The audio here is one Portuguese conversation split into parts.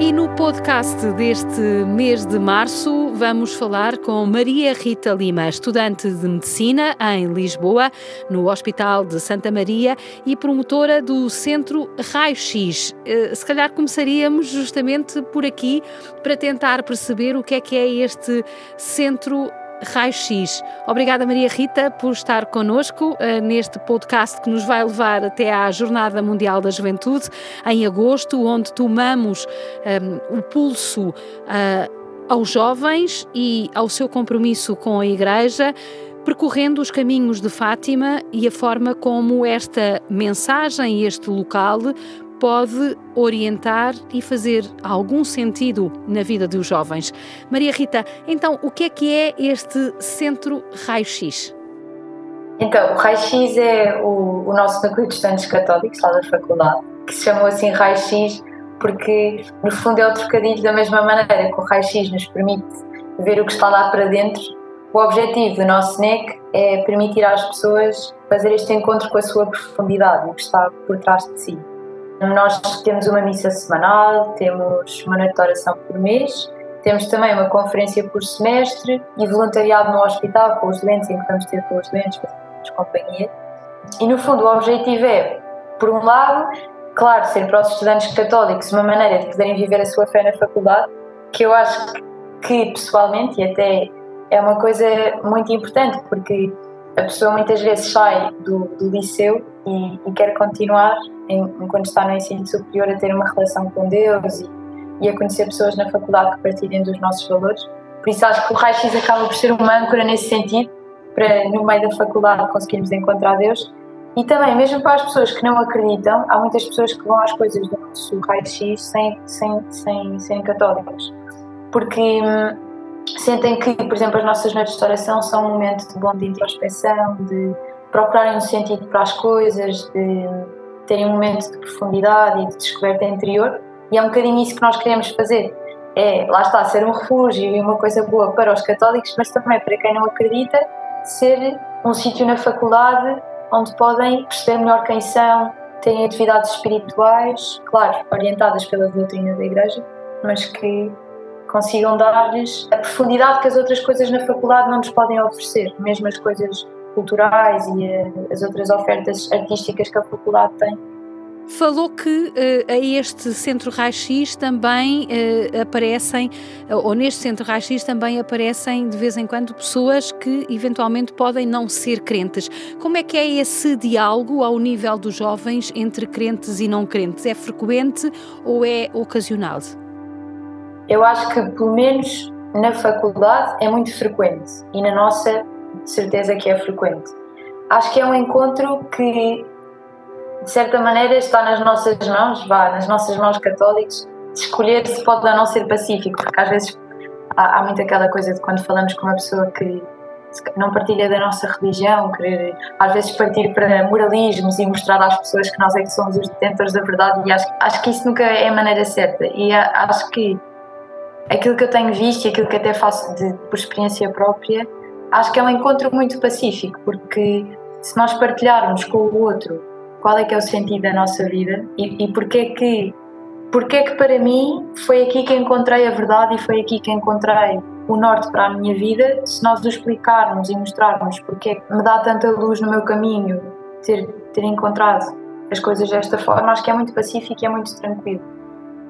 E no podcast deste mês de março vamos falar com Maria Rita Lima, estudante de medicina em Lisboa, no Hospital de Santa Maria e promotora do Centro Raio X. Eh, se calhar começaríamos justamente por aqui para tentar perceber o que é que é este Centro Raio-X. Obrigada, Maria Rita, por estar connosco uh, neste podcast que nos vai levar até à Jornada Mundial da Juventude, em agosto, onde tomamos um, o pulso uh, aos jovens e ao seu compromisso com a Igreja percorrendo os caminhos de Fátima e a forma como esta mensagem, este local, pode orientar e fazer algum sentido na vida dos jovens. Maria Rita, então o que é que é este Centro Raio-X? Então, o Raio-X é o, o, nosso núcleo de estudantes católicos lá da faculdade, que se chamou assim Raio-X porque, no fundo, é o trocadilho da mesma maneira que o Raio-X nos permite ver o que está lá para dentro. O objetivo do nosso NEC é permitir às pessoas fazer este encontro com a sua profundidade, o que está por trás de si. Nós temos uma missa semanal, temos uma noite de oração por mês, temos também uma conferência por semestre e voluntariado no hospital com os doentes, em que vamos ter com os doentes, fazemos companhia. E no fundo o objetivo é, por um lado, claro, ser para os estudantes católicos uma maneira de poderem viver a sua fé na faculdade, que eu acho que pessoalmente e até é uma coisa muito importante, porque a pessoa muitas vezes sai do, do liceu e, e, quer continuar, enquanto está no ensino superior, a ter uma relação com Deus e, e, a conhecer pessoas na faculdade que partilhem dos nossos valores. Por isso acho que o Raio-X acaba por ser uma âncora nesse sentido, para no meio da faculdade conseguirmos encontrar Deus. E também, mesmo para as pessoas que não acreditam, há muitas pessoas que vão às coisas do nosso Raio-X sem, sem, sem serem católicas. Porque hum, sentem que, por exemplo, as nossas noites de oração são um momento de bom de introspeção, de procurarem um sentido para as coisas, de terem um momento de profundidade e de descoberta interior, e é um bocadinho isso que nós queremos fazer. É, lá está, ser um refúgio e uma coisa boa para os católicos, mas também para quem não acredita, ser um sítio na faculdade onde podem perceber melhor quem são, terem atividades espirituais, claro, orientadas pela doutrina da Igreja, mas que consigam dar-lhes a profundidade que as outras coisas na faculdade não nos podem oferecer, mesmo as coisas culturais e eh, as outras ofertas artísticas que a faculdade tem. Falou que uh, a este Centro Raio-X também uh, aparecem, ou neste Centro Raio-X também aparecem de vez em quando pessoas que eventualmente podem não ser crentes. Como é que é esse diálogo ao nível dos jovens entre crentes e não crentes? É frequente ou é ocasional? Eu acho que, pelo menos na faculdade, é muito frequente e na nossa, de certeza que é frequente. Acho que é um encontro que, de certa maneira, está nas nossas mãos, vá, nas nossas mãos católicas, escolher se pode ou não ser pacífico, porque às vezes há, há muito aquela coisa de quando falamos com uma pessoa que não partilha da nossa religião, querer às vezes partir para moralismos e mostrar às pessoas que nós é que somos os detentores da verdade e acho, acho que isso nunca é a maneira certa e acho que aquilo que eu tenho visto e aquilo que até faço de, por experiência própria, acho que é um encontro muito pacífico, porque se nós partilharmos com o outro qual é que é o sentido da nossa vida e, e porque é que porque é que para mim foi aqui que encontrei a verdade e foi aqui que encontrei o norte para a minha vida, se nós o explicarmos e mostrarmos porque é que me dá tanta luz no meu caminho ter, ter encontrado as coisas desta forma, acho que é muito pacífico e é muito tranquilo.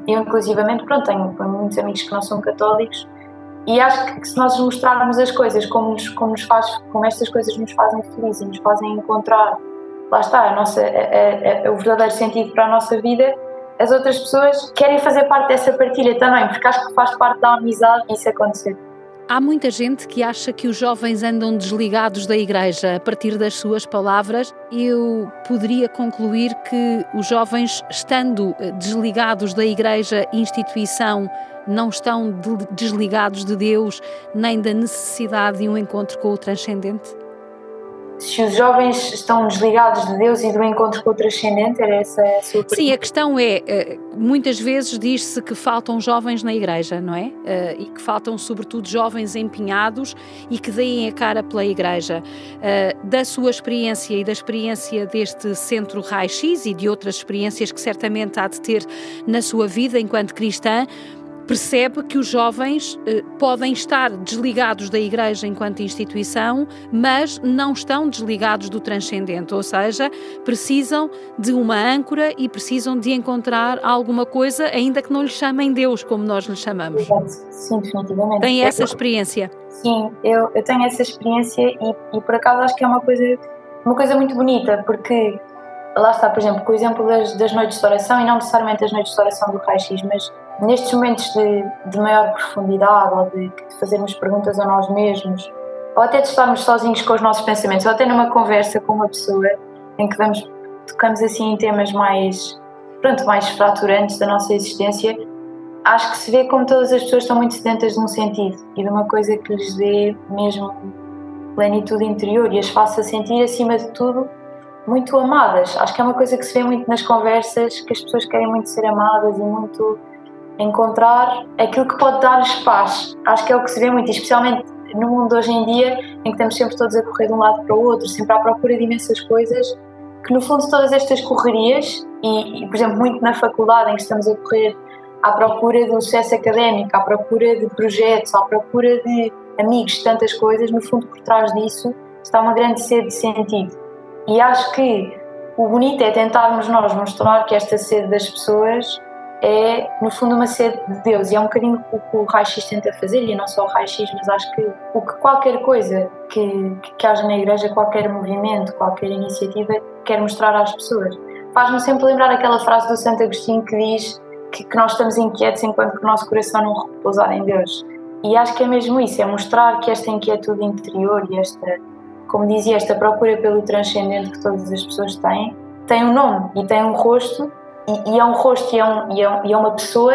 Eu, inclusivamente, pronto, tenho, muitos amigos que não são católicos e acho que se nós mostrarmos as coisas como nos, como nos faz, como estas coisas nos fazem felizes e nos fazem encontrar, lá está, a nossa, a, a, o verdadeiro sentido para a nossa vida, as outras pessoas querem fazer parte dessa partilha também, porque acho que faz parte da amizade isso acontecer. Há muita gente que acha que os jovens andam desligados da igreja. A partir das suas palavras, eu poderia concluir que os jovens, estando eh, desligados da igreja, instituição, não estão desligados de Deus nem da necessidade de um encontro com o transcendente? Se os jovens estão desligados de Deus e do encontro com o transcendente, era essa a sua pergunta? Sim, a questão é, eh, muitas vezes diz-se que faltam jovens na igreja, não é? Eh, e que faltam sobretudo jovens empenhados e que deem a cara pela igreja. Eh, da sua experiência e da experiência deste centro Raio-X e de outras experiências que certamente há de ter na sua vida enquanto cristã, percebe que os jovens eh, podem estar desligados da Igreja enquanto instituição, mas não estão desligados do transcendente, ou seja, precisam de uma âncora e precisam de encontrar alguma coisa, ainda que não lhe chamem Deus, como nós lhe chamamos. Sim, definitivamente. Tem essa experiência? Sim, eu, eu tenho essa experiência e, e por acaso acho que é uma coisa, uma coisa muito bonita, porque lá está, por exemplo, com o exemplo das, das noites de oração, e não necessariamente as noites de oração do Raio-X, mas nestes momentos de, de maior profundidade ou de, de, fazermos perguntas a nós mesmos ou até de estarmos sozinhos com os nossos pensamentos ou até numa conversa com uma pessoa em que vamos tocamos assim em temas mais pronto mais fraturantes da nossa existência acho que se vê como todas as pessoas estão muito sedentas de um sentido e de uma coisa que lhes dê mesmo plenitude interior e as faça sentir acima de tudo muito amadas. Acho que é uma coisa que se vê muito nas conversas que as pessoas querem muito ser amadas e muito encontrar aquilo que pode dar-lhes paz. Acho que é o que se vê muito, especialmente no mundo hoje em dia, em que estamos sempre todos a correr de um lado para o outro, sempre à procura de imensas coisas, que no fundo todas estas correrias, e, e por exemplo, muito na faculdade em que estamos a correr à procura um sucesso académico, à procura de projetos, à procura de amigos, tantas coisas, no fundo por trás disso está uma grande sede de sentido. E acho que o bonito é tentarmos nós mostrar que esta sede das pessoas é, no fundo, uma sede de Deus. E é um bocadinho o que o Raio-X tenta fazer, e não só o Raio-X, mas acho que o que qualquer coisa que, que haja na igreja, qualquer movimento, qualquer iniciativa, quer mostrar às pessoas. Faz-me sempre lembrar aquela frase do Santo Agostinho que diz que, que nós estamos inquietos enquanto que o nosso coração não repousar em Deus. E acho que é mesmo isso, é mostrar que esta inquietude interior e esta, como dizia, esta procura pelo transcendente que todas as pessoas têm, tem um nome e tem um rosto e, e, é um rosto e é, um, e, é, e é, uma pessoa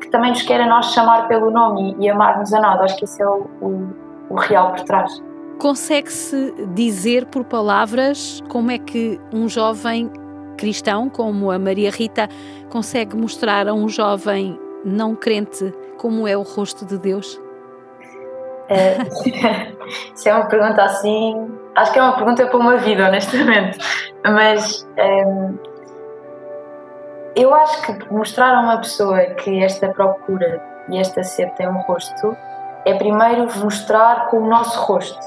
que também nos quer a nós chamar pelo nome e, amar-nos a nós. Acho que isso é o, o, o real por trás. Consegue-se dizer por palavras como é que um jovem cristão, como a Maria Rita, consegue mostrar a um jovem não crente como é o rosto de Deus? É, isso é uma pergunta assim. Acho que é uma pergunta para uma vida, honestamente. Mas é, eu acho que mostrar a uma pessoa que esta procura e esta sede tem um rosto é primeiro mostrar com o nosso rosto.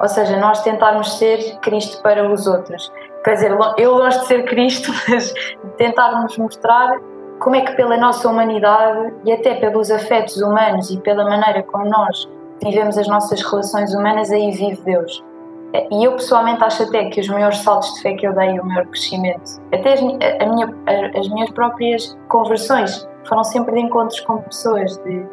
Ou seja, nós tentarmos ser Cristo para os outros. Quer dizer, eu gosto de ser Cristo, mas tentarmos mostrar como é que pela nossa humanidade e até pelos afetos humanos e pela maneira como nós vivemos as nossas relações humanas, aí vive Deus. E eu pessoalmente acho até que os maiores saltos de fé que eu dei, o maior crescimento, até as, a minha, as minhas próprias conversões, foram sempre de encontros com pessoas, de,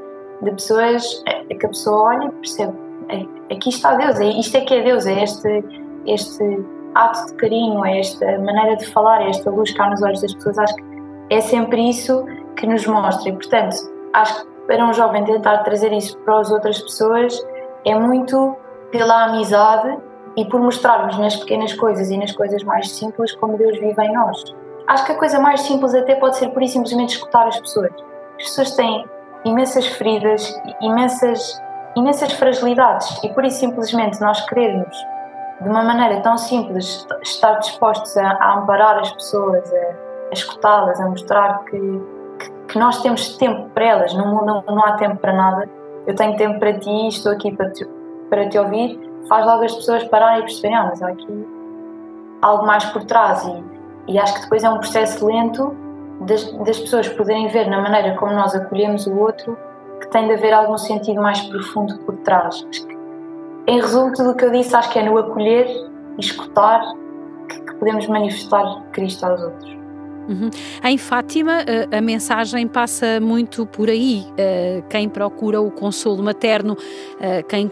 de pessoas é, que a pessoa olha e percebe: é, aqui está Deus, é, isto é que é Deus, é este, este ato de carinho, é esta maneira de falar, é esta luz que há nos olhos das pessoas. Acho que é sempre isso que nos mostra. E, portanto, acho que para um jovem tentar trazer isso para as outras pessoas é muito pela amizade e por mostrarmos nas pequenas coisas e nas coisas mais simples como Deus vive em nós. Acho que a coisa mais simples até pode ser por e simplesmente escutar as pessoas. As pessoas têm imensas feridas, imensas, imensas fragilidades e por isso simplesmente nós querermos de uma maneira tão simples estar dispostos a, a amparar as pessoas, a, a escutá-las, a mostrar que, que, que, nós temos tempo para elas, no mundo não, não há tempo para nada. Eu tenho tempo para ti, estou aqui para te, para te ouvir faz logo as pessoas pararem e perceberem, ah, mas há aqui algo mais por trás e, e acho que depois é um processo lento das, das pessoas poderem ver na maneira como nós acolhemos o outro que tem de haver algum sentido mais profundo por trás. Em resumo, tudo o que eu disse acho que é no acolher e escutar que, que podemos manifestar Cristo aos outros. Uhum. Em Fátima, a, a, mensagem passa muito por aí. Uh, quem procura o consolo materno, uh, quem,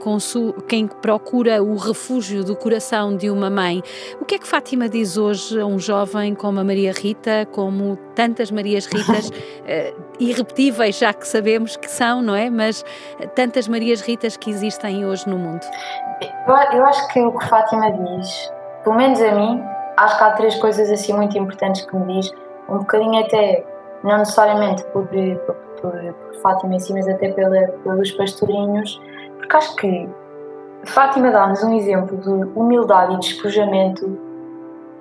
quem procura o refúgio do coração de uma mãe. O que é que Fátima diz hoje a um jovem como a Maria Rita, como tantas Marias Ritas, irrepetíveis, já que sabemos que são, não é? Mas tantas Marias Ritas que existem hoje no mundo? Eu, eu acho que o que Fátima diz pelo menos a mim, acho que há três coisas assim muito importantes que me diz, um bocadinho até, não necessariamente por, por, por, por Fátima em si, mas até pela, pelos pastorinhos, porque acho que Fátima dá-nos um exemplo de humildade e despojamento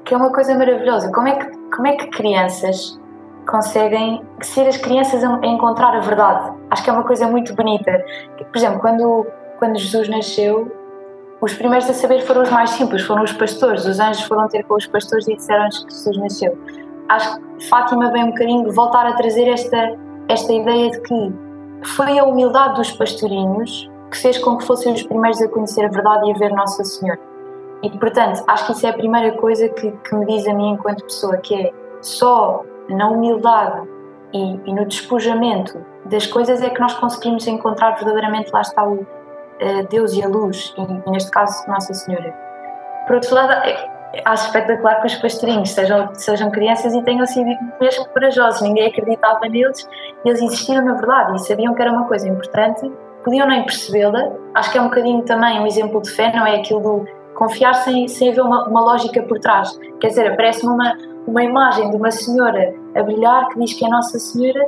que é uma coisa maravilhosa. Como é que, como é que crianças conseguem ser as crianças a encontrar a verdade? Acho que é uma coisa muito bonita. Por exemplo, quando, quando Jesus nasceu, os primeiros a saber foram os mais simples, foram os pastores. Os anjos foram ter com os pastores e disseram-lhes que Jesus nasceu. Acho que Fátima vem um bocadinho voltar a trazer esta, esta ideia de que foi a humildade dos pastorinhos que fez com que fossem os primeiros a conhecer a verdade e a ver Nossa Senhora. E, portanto, acho que isso é a primeira coisa que, que me diz a mim enquanto pessoa, que é só na humildade e, e no despojamento das coisas é que nós conseguimos encontrar verdadeiramente, lá está o uh, Deus e a luz, e, e, neste caso Nossa Senhora. Por outro lado, é, acho espetacular que os pastorinhos sejam, sejam crianças e tenham sido mesmo corajosos, ninguém acreditava neles, eles insistiram na verdade e sabiam que era uma coisa importante, podiam nem percebê-la, acho que é um bocadinho também um exemplo de fé, não é aquilo do confiar sem, sem haver uma, uma lógica por trás. Quer dizer, aparece-me uma, uma imagem de uma senhora a brilhar que diz que é Nossa Senhora,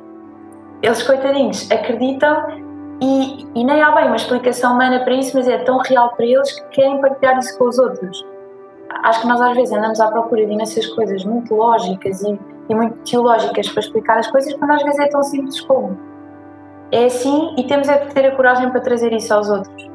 eles, coitadinhos, acreditam e, e nem há bem uma explicação humana para isso, mas é tão real para eles que querem partilhar isso com os outros. Acho que nós às vezes andamos à procura de imensas coisas muito lógicas e, e muito teológicas para explicar as coisas, quando às vezes é tão simples como. É assim e temos é que ter a coragem para trazer isso aos outros.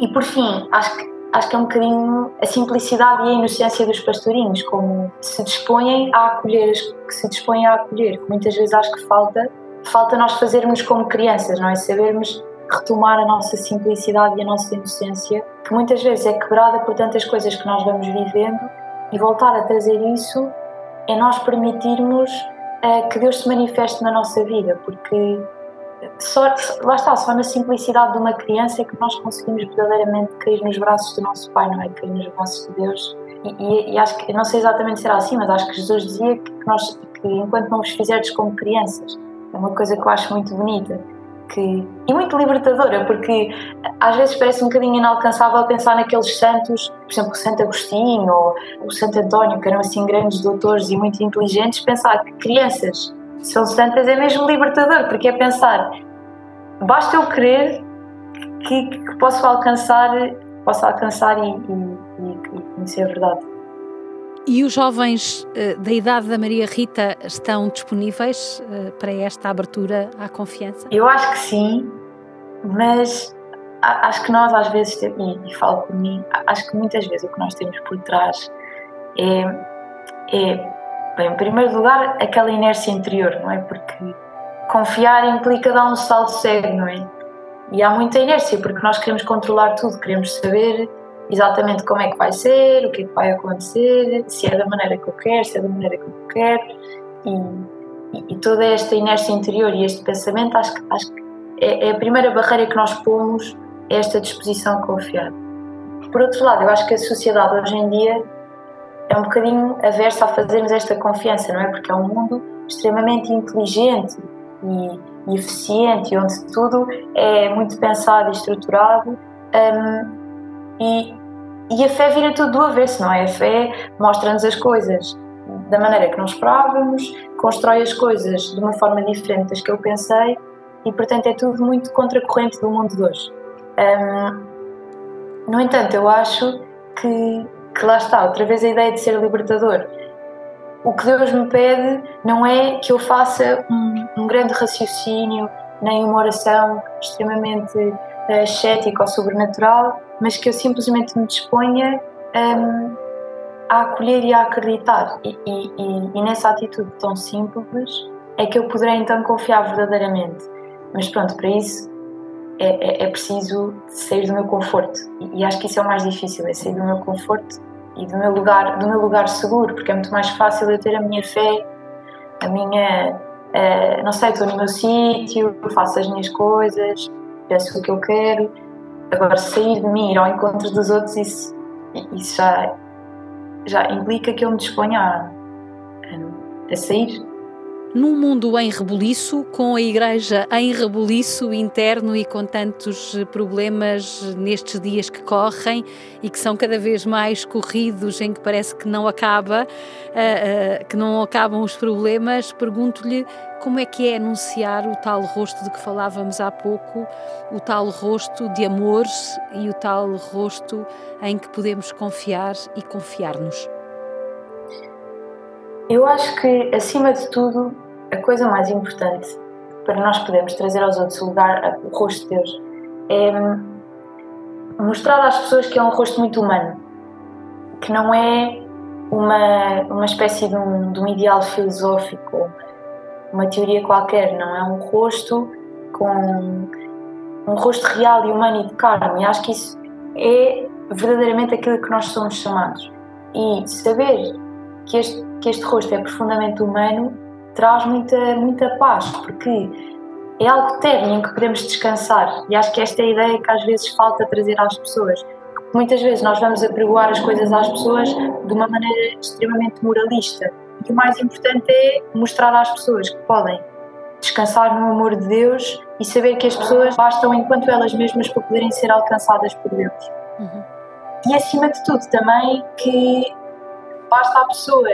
E por fim, acho que acho que é um bocadinho a simplicidade e a inocência dos pastorinhos, como se dispõem a acolher, que se dispõem a acolher, que muitas vezes acho que falta, falta nós fazermos como crianças, não é? Sabermos retomar a nossa simplicidade e a nossa inocência, que muitas vezes é quebrada por tantas coisas que nós vamos vivendo, e voltar a trazer isso é nós permitirmos uh, que Deus se manifeste na nossa vida, porque só, lá está, só na simplicidade de uma criança é que nós conseguimos verdadeiramente cair nos braços do nosso Pai, não é? Cair nos braços de Deus. E, e, e acho que, não sei exatamente se era assim, mas acho que Jesus dizia que, nós, que enquanto não vos fizerdes como crianças, é uma coisa que eu acho muito bonita. Que, e muito libertadora, porque às vezes parece um bocadinho inalcançável pensar naqueles santos, por exemplo, o Santo Agostinho ou o Santo António, que eram assim grandes doutores e muito inteligentes, pensar que crianças são santas é mesmo libertador, porque é pensar, basta eu querer que, que posso alcançar, posso alcançar e, e, e conhecer a verdade. E os jovens uh, da idade da Maria Rita estão disponíveis uh, para esta abertura à confiança? Eu acho que sim, mas acho que nós às vezes, e, e falo por mim, acho que muitas vezes o que nós temos por trás é, é Bem, em primeiro lugar, aquela inércia interior, não é? Porque confiar implica dar um salto cego, não é? E há muita inércia, porque nós queremos controlar tudo, queremos saber exatamente como é que vai ser, o que é que vai acontecer, se é da maneira que eu quero, se é da maneira que eu quero. E, e, toda esta inércia interior e este pensamento, acho acho que é, é, a primeira barreira que nós pomos, é esta disposição a confiar. Por outro lado, eu acho que a sociedade hoje em dia é um bocadinho aversa a fazermos esta confiança, não é? Porque é um mundo extremamente inteligente e, e eficiente, onde tudo é muito pensado e estruturado. Um, e, e a fé vira tudo do avesso, não é? A fé mostra-nos as coisas da maneira que não esperávamos, constrói as coisas de uma forma diferente das que eu pensei e, portanto, é tudo muito contracorrente do mundo de hoje. No entanto, eu acho que que lá está, outra vez a ideia de ser libertador. O que Deus me pede não é que eu faça um, um grande raciocínio, nem uma oração extremamente uh, cética ou sobrenatural, mas que eu simplesmente me disponha um, a acolher e a acreditar. E, e, e, e, nessa atitude tão simples é que eu poderei então confiar verdadeiramente. Mas pronto, para isso é, é, é preciso sair do meu conforto. E, acho que isso é o mais difícil, é sair do meu conforto e do meu lugar, do meu lugar seguro, porque é muito mais fácil eu ter a minha fé, a minha, uh, não sei, estou no meu sítio, faço as minhas coisas, peço o que eu quero. Agora, sair de mim, ir ao encontro dos outros, isso, isso já, já implica que eu me disponha a, a sair Num mundo em rebuliço, com a Igreja em rebuliço interno e com tantos problemas nestes dias que correm e que são cada vez mais corridos, em que parece que não acaba, uh, uh, que não acabam os problemas, pergunto-lhe como é que é anunciar o tal rosto de que falávamos há pouco, o tal rosto de amor e o tal rosto em que podemos confiar e confiar-nos. Eu acho que, acima de tudo, a coisa mais importante para nós podermos trazer aos outros o lugar, o rosto de Deus, é mostrar às pessoas que é um rosto muito humano, que não é uma, uma espécie de um, de um ideal filosófico, uma teoria qualquer, não é um rosto com um rosto real e humano e de carne. E acho que isso é verdadeiramente aquilo que nós somos chamados. E saber que este que este rosto é profundamente humano traz muita, muita paz, porque é algo terno em que podemos descansar. E acho que esta é a ideia que às vezes falta trazer às pessoas. Muitas vezes nós vamos apregoar as coisas às pessoas de uma maneira extremamente moralista. E o mais importante é mostrar às pessoas que podem descansar no amor de Deus e saber que as pessoas bastam enquanto elas mesmas para poderem ser alcançadas por Deus. Uhum. E acima de tudo também que basta a pessoa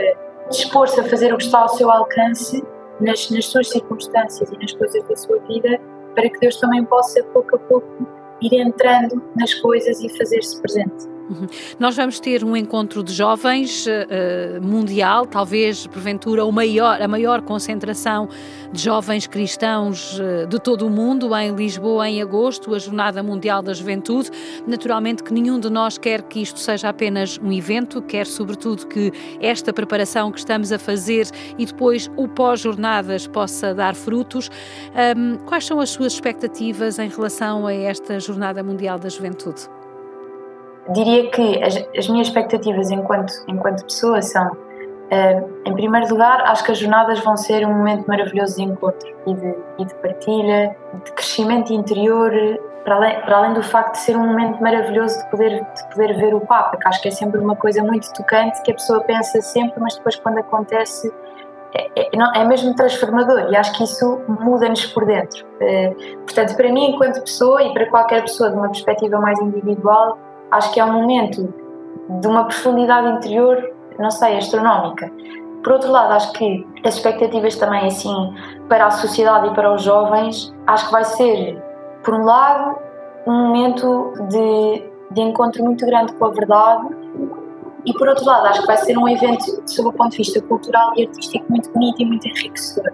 dispor-se a fazer o que está ao seu alcance nas, nas suas circunstâncias e nas coisas da sua vida, para que Deus também possa, pouco a pouco, ir entrando nas coisas e fazer-se presente. Uhum. Nós vamos ter um encontro de jovens uh, mundial, talvez porventura o maior, a maior concentração de jovens cristãos uh, de todo o mundo em Lisboa em agosto, a Jornada Mundial da Juventude. Naturalmente que nenhum de nós quer que isto seja apenas um evento, quer sobretudo que esta preparação que estamos a fazer e depois o pós-jornadas possa dar frutos. Um, quais são as suas expectativas em relação a esta Jornada Mundial da Juventude? Diria que as, as, minhas expectativas enquanto, enquanto pessoa são, uh, em primeiro lugar, acho que as jornadas vão ser um momento maravilhoso de encontro e de, e de partilha, de crescimento interior, para além, para além do facto de ser um momento maravilhoso de poder, de poder ver o Papa, que acho que é sempre uma coisa muito tocante que a pessoa pensa sempre, mas depois quando acontece é, é, é, mesmo transformador e acho que isso muda-nos por dentro. Uh, portanto, para mim, enquanto pessoa e para qualquer pessoa de uma perspectiva mais individual, acho que é um momento de uma profundidade interior, não sei, astronómica. Por outro lado, acho que as expectativas também, assim, para a sociedade e para os jovens, acho que vai ser, por um lado, um momento de, de encontro muito grande com a verdade, e por outro lado, acho que vai ser um evento, sob o ponto de vista cultural e artístico, muito bonito e muito enriquecedor.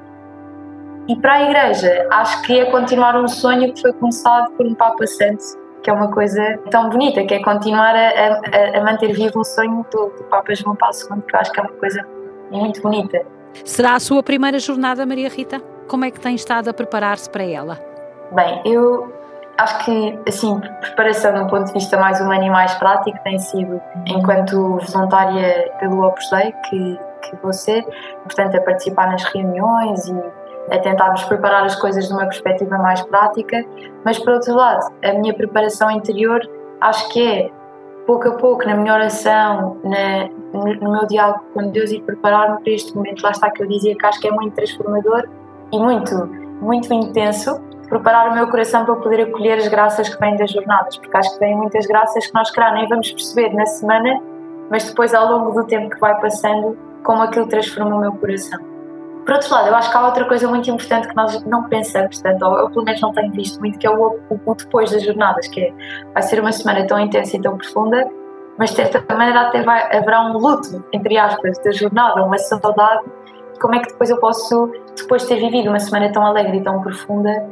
E para a Igreja, acho que é continuar um sonho que foi começado por um Papa Santo que é uma coisa tão bonita, que é continuar a, a, a manter vivo um sonho do, do Papa João Paulo II, que eu acho que é uma coisa muito bonita. Será a sua primeira jornada, Maria Rita? Como é que tem estado a preparar-se para ela? Bem, eu acho que, assim, preparação de um ponto de vista mais humano e mais prático tem sido enquanto voluntária pelo Opus Dei, que, que vou ser, portanto, a participar nas reuniões e a tentarmos preparar as coisas de uma perspectiva mais prática, mas por outro lado, a minha preparação interior acho que é pouco a pouco na minha oração, na, no meu diálogo com Deus e preparar-me para este momento. Lá está que eu dizia que acho que é muito transformador e muito, muito intenso preparar o meu coração para poder acolher as graças que vêm das jornadas, porque acho que vêm muitas graças que nós, claro, nem vamos perceber na semana, mas depois ao longo do tempo que vai passando, como aquilo transforma o meu coração. Por outro lado, eu acho que há outra coisa muito importante que nós não pensamos tanto, ou eu pelo menos não tenho visto muito, que é o, o, depois das jornadas, que é, vai ser uma semana tão intensa e tão profunda, mas de certa maneira até vai, haverá um luto, entre aspas, da jornada, uma saudade. Como é que depois eu posso, depois de ter vivido uma semana tão alegre e tão profunda,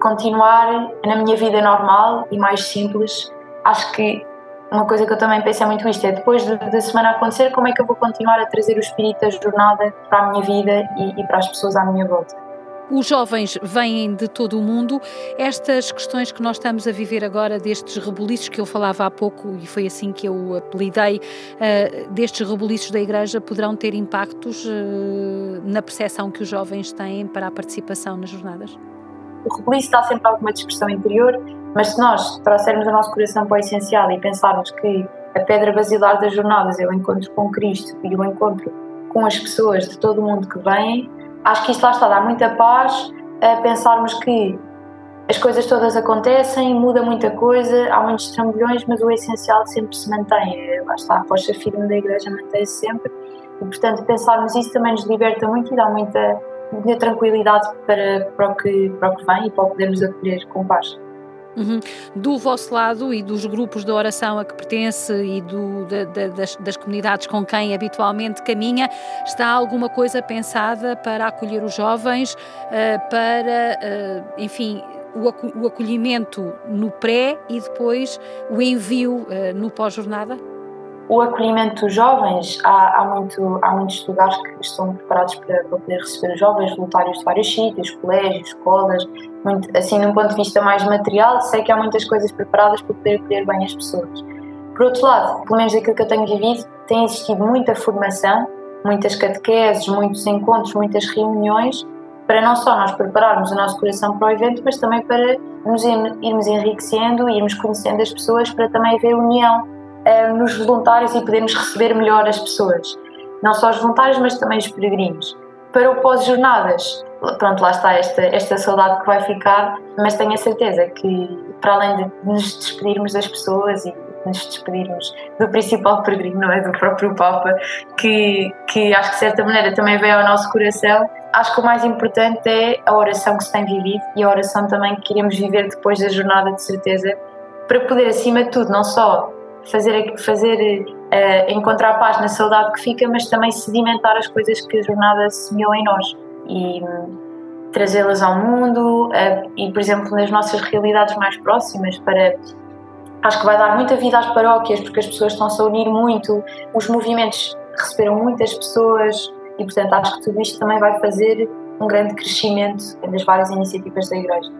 continuar na minha vida normal e mais simples? Acho que uma coisa que eu também penso é muito isto, é depois da semana acontecer, como é que eu vou continuar a trazer o espírito da jornada para a minha vida e, e para as pessoas à minha volta. Os jovens vêm de todo o mundo. Estas questões que nós estamos a viver agora, destes rebuliços que eu falava há pouco, e foi assim que eu apelidei, uh, destes rebuliços da Igreja, poderão ter impactos uh, na percepção que os jovens têm para a participação nas jornadas? O rebuliço dá sempre alguma dispersão interior mas se nós trouxermos o nosso coração para o essencial e pensarmos que a pedra basilar das jornadas é o encontro com Cristo e o encontro com as pessoas de todo o mundo que vêm, acho que isto lá está, dá muita paz a pensarmos que as coisas todas acontecem, muda muita coisa, há muitos trambolhões, mas o essencial sempre se mantém. É, lá está, a rocha firme da igreja mantém-se sempre e, portanto, pensarmos isso também nos liberta muito e dá muita, muita tranquilidade para, para, o que, para o que vem e para o podermos acolher com paz. Uhum. Do vosso lado e dos grupos de oração a que pertence e do, da, da, das, das, comunidades com quem habitualmente caminha, está alguma coisa pensada para acolher os jovens, uh, para, uh, enfim, o, acolhimento no pré e depois o envio uh, no pós-jornada? O acolhimento dos jovens, há, há, muito, há muitos lugares que estão preparados para, poder receber jovens, voluntários de vários sítios, colégios, escolas, muito, assim, num ponto de vista mais material, sei que há muitas coisas preparadas para poder acolher bem as pessoas. Por outro lado, pelo menos aquilo que eu tenho vivido, tem existido muita formação, muitas catequeses, muitos encontros, muitas reuniões, para não só nós prepararmos o nosso coração para o evento, mas também para nos irmos enriquecendo e irmos conhecendo as pessoas, para também haver união uh, nos voluntários e podermos receber melhor as pessoas. Não só os voluntários, mas também os peregrinos. Para o pós-jornadas, pronto, lá está esta, esta saudade que vai ficar, mas tenho a certeza que, para além de nos despedirmos das pessoas e nos despedirmos do principal peregrino, não é? Do próprio Papa, que, que acho que de certa maneira também veio ao nosso coração. Acho que o mais importante é a oração que se tem vivido e a oração também que queremos viver depois da jornada, de certeza, para poder, acima de tudo, não só fazer, fazer uh, encontrar paz na saudade que fica, mas também sedimentar as coisas que a jornada semeou em nós e um, trazê-las ao mundo uh, e, por exemplo, nas nossas realidades mais próximas para acho que vai dar muita vida às paróquias porque as pessoas estão-se a unir muito, os movimentos receberam muitas pessoas e, portanto, acho que tudo isto também vai fazer um grande crescimento das várias iniciativas da Igreja.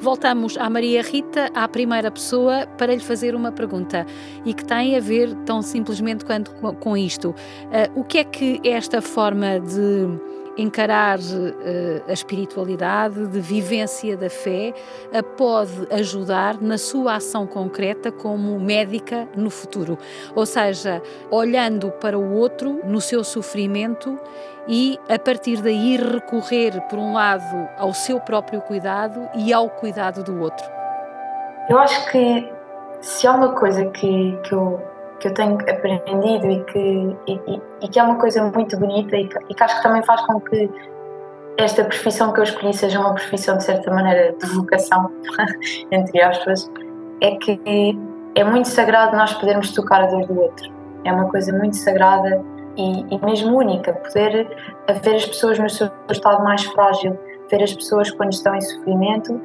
Voltamos à Maria Rita, à primeira pessoa, para lhe fazer uma pergunta e que tem a ver tão simplesmente quanto com isto. Uh, o que é que esta forma de encarar uh, a espiritualidade, de vivência da fé, pode ajudar na sua ação concreta como médica no futuro. Ou seja, olhando para o outro, no seu sofrimento e a partir daí recorrer, por um lado, ao seu próprio cuidado e ao cuidado do outro. Eu acho que se há uma coisa que, que eu que eu tenho aprendido e que, e, e que é uma coisa muito bonita e que, e que acho que também faz com que esta profissão que eu escolhi seja uma profissão de certa maneira de vocação, entre aspas, é que é muito sagrado nós podermos tocar a dor do outro. É uma coisa muito sagrada e, e mesmo única, poder ver as pessoas no seu estado mais frágil, ver as pessoas quando estão em sofrimento,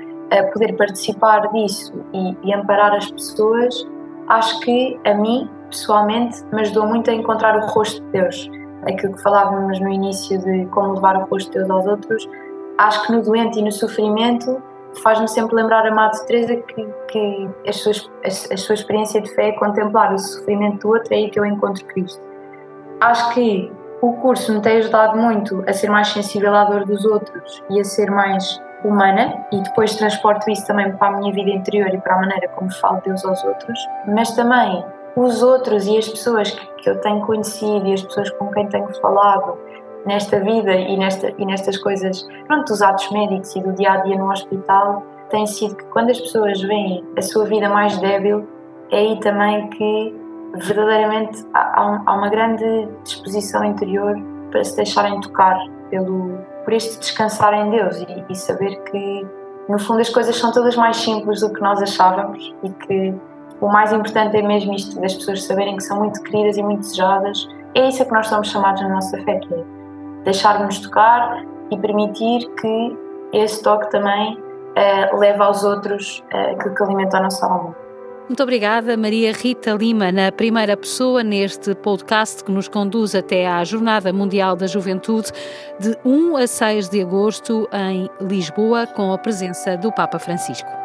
poder participar disso e, e amparar as pessoas, acho que a mim pessoalmente me ajudou muito a encontrar o rosto de Deus. Aquilo que falávamos no início de como levar o rosto de Deus aos outros, acho que no doente e no sofrimento faz-me sempre lembrar a Madre Teresa que, que a, sua, a, a, sua experiência de fé é contemplar o sofrimento do outro, é aí que eu encontro Cristo. Acho que o curso me tem ajudado muito a ser mais sensível à dor dos outros e a ser mais humana e depois transporto isso também para a minha vida interior e para a maneira como falo Deus aos outros, mas também os outros e as pessoas que, eu tenho conhecido e as pessoas com quem tenho falado nesta vida e, nesta, e nestas coisas, pronto, dos atos médicos e do dia a dia no hospital, tem sido que quando as pessoas veem a sua vida mais débil, é aí também que verdadeiramente há, há uma grande disposição interior para se deixarem tocar pelo, por este descansar em Deus e, e saber que, no fundo, as coisas são todas mais simples do que nós achávamos e que o mais importante é mesmo isto, das pessoas saberem que são muito queridas e muito desejadas. É isso a que nós somos chamados na nossa fé, que é deixar-nos tocar e permitir que esse toque também uh, leve aos outros uh, aquilo que alimenta a nossa alma. Muito obrigada, Maria Rita Lima, na primeira pessoa neste podcast que nos conduz até à Jornada Mundial da Juventude, de 1 a 6 de agosto em Lisboa, com a presença do Papa Francisco.